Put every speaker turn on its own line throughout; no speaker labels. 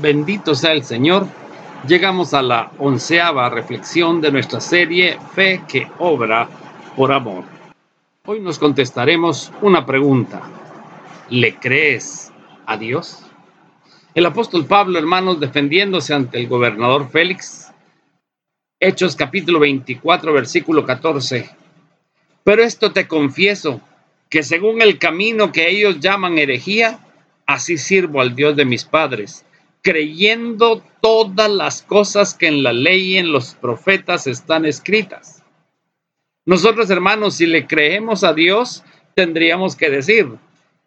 Bendito sea el Señor. Llegamos a la onceava reflexión de nuestra serie Fe que obra por amor. Hoy nos contestaremos una pregunta. ¿Le crees a Dios? El apóstol Pablo, hermanos, defendiéndose ante el gobernador Félix, Hechos capítulo 24, versículo 14. Pero esto te confieso, que según el camino que ellos llaman herejía, así sirvo al Dios de mis padres creyendo todas las cosas que en la ley y en los profetas están escritas. Nosotros, hermanos, si le creemos a Dios, tendríamos que decir,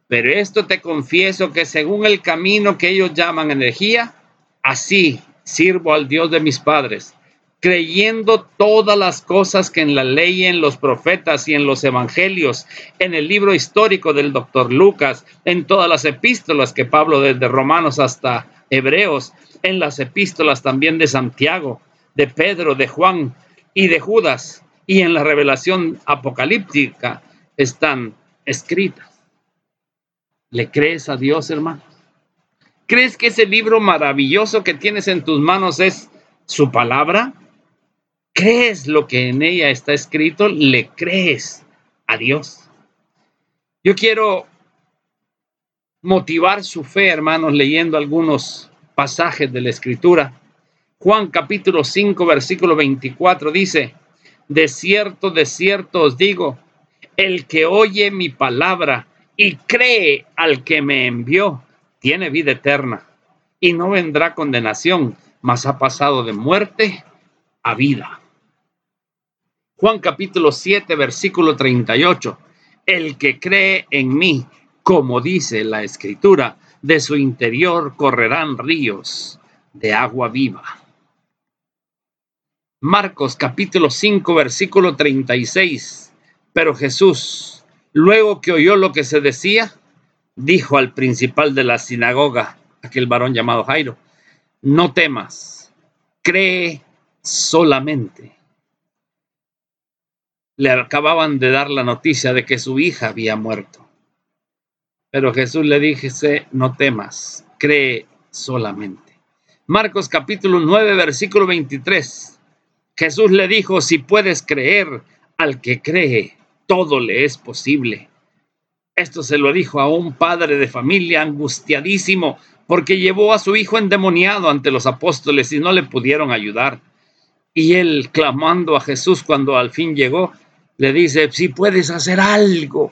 pero esto te confieso que según el camino que ellos llaman energía, así sirvo al Dios de mis padres, creyendo todas las cosas que en la ley, en los profetas y en los evangelios, en el libro histórico del doctor Lucas, en todas las epístolas que Pablo desde Romanos hasta Hebreos, en las epístolas también de Santiago, de Pedro, de Juan y de Judas, y en la revelación apocalíptica están escritas. ¿Le crees a Dios, hermano? ¿Crees que ese libro maravilloso que tienes en tus manos es su palabra? ¿Crees lo que en ella está escrito? ¿Le crees a Dios? Yo quiero motivar su fe, hermanos, leyendo algunos pasajes de la Escritura. Juan capítulo 5, versículo 24 dice, de cierto, de cierto os digo, el que oye mi palabra y cree al que me envió, tiene vida eterna y no vendrá condenación, mas ha pasado de muerte a vida. Juan capítulo 7, versículo 38, el que cree en mí, como dice la escritura, de su interior correrán ríos de agua viva. Marcos capítulo 5 versículo 36. Pero Jesús, luego que oyó lo que se decía, dijo al principal de la sinagoga, aquel varón llamado Jairo, no temas, cree solamente. Le acababan de dar la noticia de que su hija había muerto. Pero Jesús le dijese, no temas, cree solamente. Marcos capítulo 9, versículo 23. Jesús le dijo, si puedes creer, al que cree, todo le es posible. Esto se lo dijo a un padre de familia angustiadísimo porque llevó a su hijo endemoniado ante los apóstoles y no le pudieron ayudar. Y él, clamando a Jesús cuando al fin llegó, le dice, si puedes hacer algo,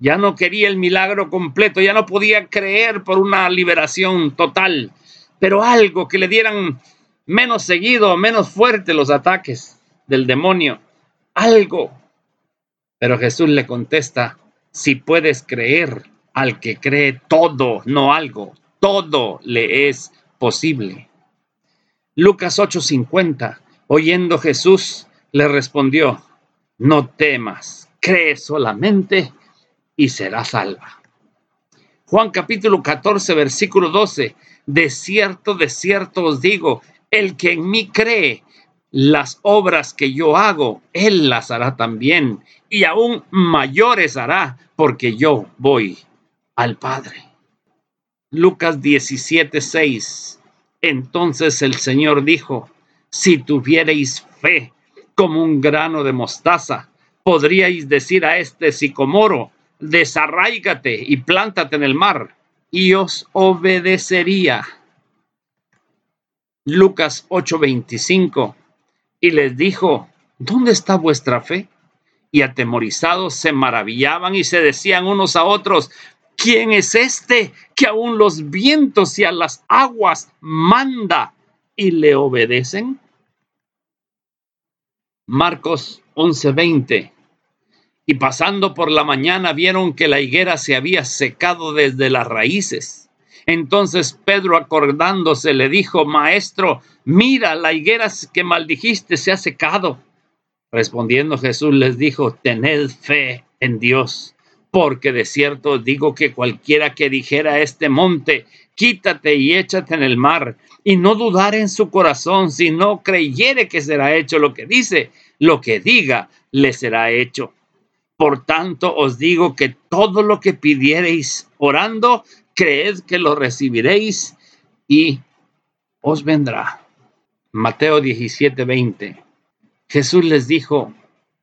ya no quería el milagro completo, ya no podía creer por una liberación total, pero algo que le dieran menos seguido, menos fuerte los ataques del demonio, algo. Pero Jesús le contesta, si puedes creer al que cree todo, no algo, todo le es posible. Lucas 8:50, oyendo Jesús, le respondió, no temas, cree solamente y será salva. Juan capítulo 14, versículo 12. De cierto, de cierto os digo, el que en mí cree, las obras que yo hago, él las hará también, y aún mayores hará, porque yo voy al Padre. Lucas 17, 6. Entonces el Señor dijo, si tuvierais fe como un grano de mostaza, podríais decir a este sicomoro, desarraígate y plántate en el mar, y os obedecería. Lucas 8:25. Y les dijo, ¿dónde está vuestra fe? Y atemorizados se maravillaban y se decían unos a otros, ¿quién es este que aún los vientos y a las aguas manda y le obedecen? Marcos 11:20 y pasando por la mañana vieron que la higuera se había secado desde las raíces. Entonces Pedro acordándose le dijo, Maestro, mira, la higuera que maldijiste se ha secado. Respondiendo Jesús les dijo, Tened fe en Dios, porque de cierto digo que cualquiera que dijera a este monte, quítate y échate en el mar, y no dudar en su corazón, si no creyere que será hecho lo que dice, lo que diga le será hecho. Por tanto, os digo que todo lo que pidiereis orando, creed que lo recibiréis y os vendrá. Mateo 17, 20. Jesús les dijo,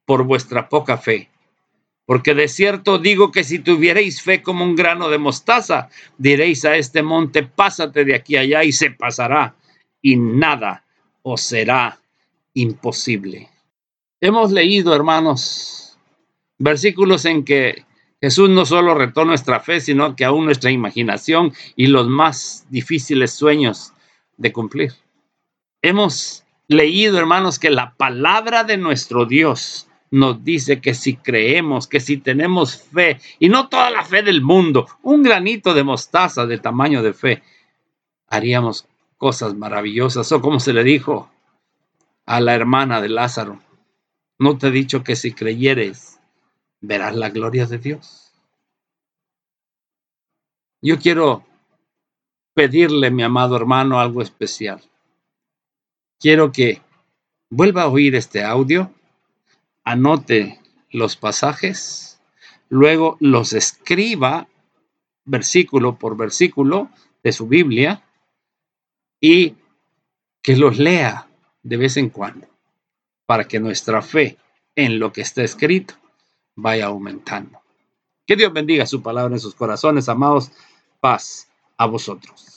por vuestra poca fe, porque de cierto digo que si tuvierais fe como un grano de mostaza, diréis a este monte, pásate de aquí allá y se pasará, y nada os será imposible. Hemos leído, hermanos, versículos en que Jesús no solo retó nuestra fe, sino que aún nuestra imaginación y los más difíciles sueños de cumplir. Hemos leído, hermanos, que la palabra de nuestro Dios nos dice que si creemos, que si tenemos fe, y no toda la fe del mundo, un granito de mostaza de tamaño de fe, haríamos cosas maravillosas. O como se le dijo a la hermana de Lázaro, no te he dicho que si creyeres, verás la gloria de Dios. Yo quiero pedirle, mi amado hermano, algo especial. Quiero que vuelva a oír este audio, anote los pasajes, luego los escriba versículo por versículo de su Biblia y que los lea de vez en cuando para que nuestra fe en lo que está escrito vaya aumentando. Que Dios bendiga su palabra en sus corazones, amados. Paz a vosotros.